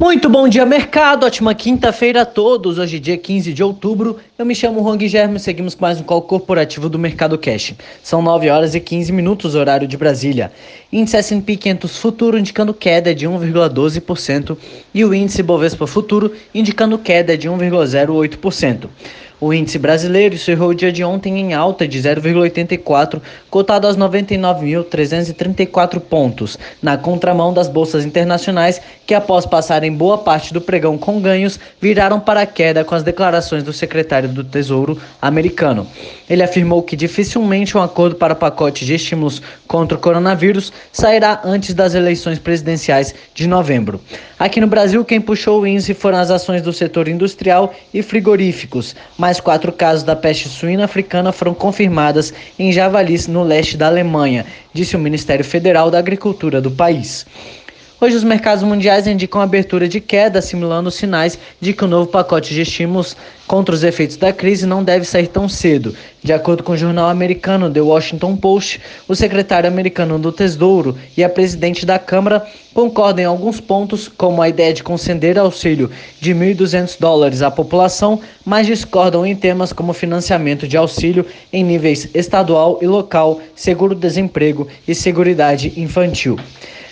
Muito bom dia, mercado. Ótima quinta-feira a todos. Hoje, dia 15 de outubro. Eu me chamo Juan Guilherme e seguimos com mais um call corporativo do Mercado Cash. São 9 horas e 15 minutos, horário de Brasília. Índice S&P 500 Futuro indicando queda de 1,12% e o índice Bovespa Futuro indicando queda de 1,08%. O índice brasileiro encerrou o dia de ontem em alta de 0,84, cotado aos 99.334 pontos, na contramão das bolsas internacionais, que após passarem boa parte do pregão com ganhos, viraram para a queda com as declarações do secretário do Tesouro americano. Ele afirmou que dificilmente um acordo para pacote de estímulos contra o coronavírus sairá antes das eleições presidenciais de novembro. Aqui no Brasil, quem puxou o índice foram as ações do setor industrial e frigoríficos, mais quatro casos da peste suína africana foram confirmadas em javalis no leste da Alemanha, disse o Ministério Federal da Agricultura do país. Hoje, os mercados mundiais indicam abertura de queda, simulando sinais de que o novo pacote de estímulos contra os efeitos da crise não deve sair tão cedo. De acordo com o jornal americano The Washington Post, o secretário americano do Tesouro e a presidente da Câmara concordam em alguns pontos, como a ideia de conceder auxílio de 1.200 dólares à população, mas discordam em temas como financiamento de auxílio em níveis estadual e local, seguro-desemprego e seguridade infantil.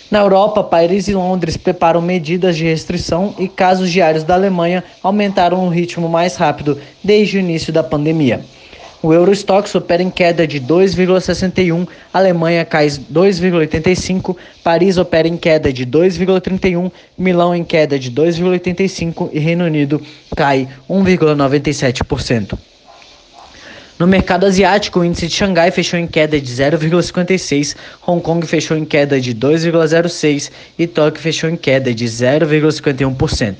Na Europa, Paris e Londres preparam medidas de restrição e casos diários da Alemanha aumentaram no ritmo mais rápido desde o início da pandemia. O Eurostox opera em queda de 2,61, Alemanha cai 2,85, Paris opera em queda de 2,31, Milão em queda de 2,85 e Reino Unido cai 1,97%. No mercado asiático, o índice de Xangai fechou em queda de 0,56, Hong Kong fechou em queda de 2,06 e Tóquio fechou em queda de 0,51%.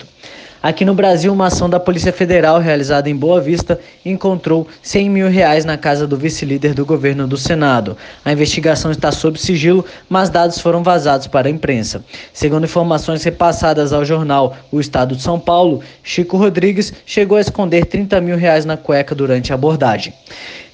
Aqui no Brasil, uma ação da Polícia Federal realizada em Boa Vista encontrou 100 mil reais na casa do vice-líder do governo do Senado. A investigação está sob sigilo, mas dados foram vazados para a imprensa. Segundo informações repassadas ao jornal O Estado de São Paulo, Chico Rodrigues chegou a esconder 30 mil reais na cueca durante a abordagem.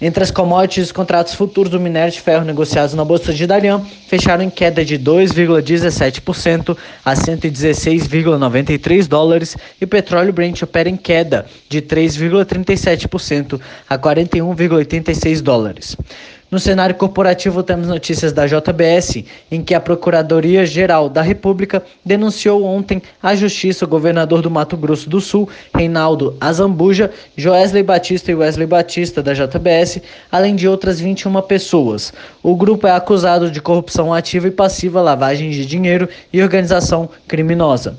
Entre as commodities, os contratos futuros do minério de ferro negociados na Bolsa de Dalian fecharam em queda de 2,17% a 116,93 dólares e o petróleo Brent opera em queda de 3,37% a 41,86 dólares. No cenário corporativo, temos notícias da JBS, em que a Procuradoria-Geral da República denunciou ontem à Justiça o governador do Mato Grosso do Sul, Reinaldo Azambuja, Joesley Batista e Wesley Batista, da JBS, além de outras 21 pessoas. O grupo é acusado de corrupção ativa e passiva, lavagem de dinheiro e organização criminosa.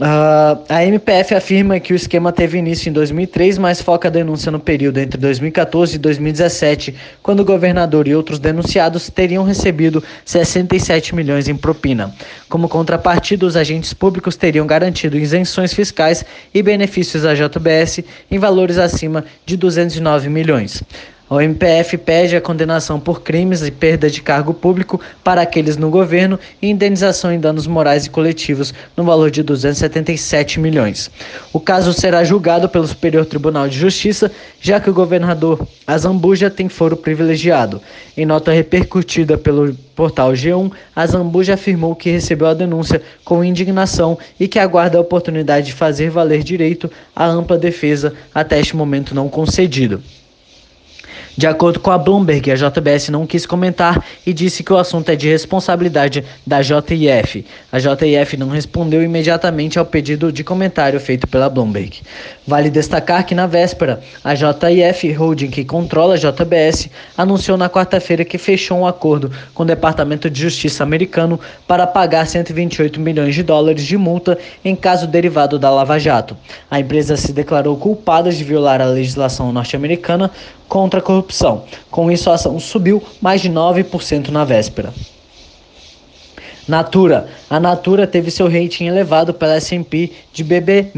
Uh, a MPF afirma que o esquema teve início em 2003, mas foca a denúncia no período entre 2014 e 2017, quando o governador e outros denunciados teriam recebido 67 milhões em propina. Como contrapartida, os agentes públicos teriam garantido isenções fiscais e benefícios à JBS em valores acima de 209 milhões. O MPF pede a condenação por crimes e perda de cargo público para aqueles no governo e indenização em danos morais e coletivos no valor de 277 milhões. O caso será julgado pelo Superior Tribunal de Justiça, já que o governador Azambuja tem foro privilegiado. Em nota repercutida pelo portal G1, Azambuja afirmou que recebeu a denúncia com indignação e que aguarda a oportunidade de fazer valer direito à ampla defesa até este momento não concedido. De acordo com a Bloomberg, a JBS não quis comentar e disse que o assunto é de responsabilidade da JIF. A JIF não respondeu imediatamente ao pedido de comentário feito pela Bloomberg. Vale destacar que na véspera, a JIF Holding, que controla a JBS, anunciou na quarta-feira que fechou um acordo com o Departamento de Justiça americano para pagar 128 milhões de dólares de multa em caso derivado da Lava Jato. A empresa se declarou culpada de violar a legislação norte-americana contra a corrupção. Com isso, a ação subiu mais de 9% na véspera. Natura. A Natura teve seu rating elevado pela S&P de BB-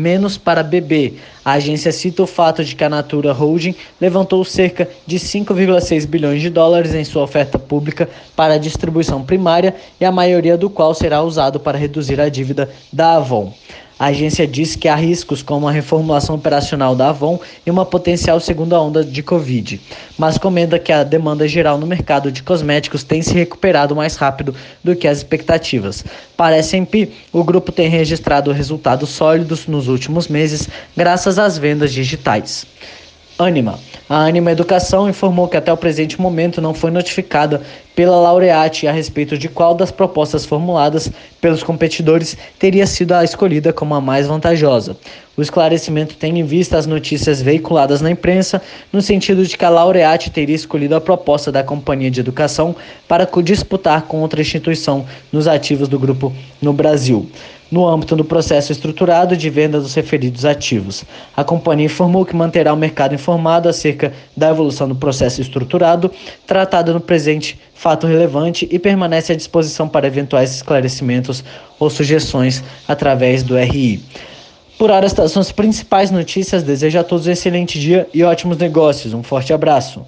para BB. A agência cita o fato de que a Natura Holding levantou cerca de 5,6 bilhões de dólares em sua oferta pública para distribuição primária e a maioria do qual será usado para reduzir a dívida da Avon. A agência diz que há riscos como a reformulação operacional da Avon e uma potencial segunda onda de Covid, mas comenta que a demanda geral no mercado de cosméticos tem se recuperado mais rápido do que as expectativas. Para a S&P, o grupo tem registrado resultados sólidos nos últimos meses graças às vendas digitais. Anima. A Anima Educação informou que até o presente momento não foi notificada pela laureate a respeito de qual das propostas formuladas pelos competidores teria sido a escolhida como a mais vantajosa. O esclarecimento tem em vista as notícias veiculadas na imprensa, no sentido de que a laureate teria escolhido a proposta da companhia de educação para disputar com outra instituição nos ativos do grupo no Brasil no âmbito do processo estruturado de venda dos referidos ativos. A companhia informou que manterá o mercado informado acerca da evolução do processo estruturado, tratado no presente fato relevante e permanece à disposição para eventuais esclarecimentos ou sugestões através do RI. Por hora, estas são as principais notícias. Desejo a todos um excelente dia e ótimos negócios. Um forte abraço.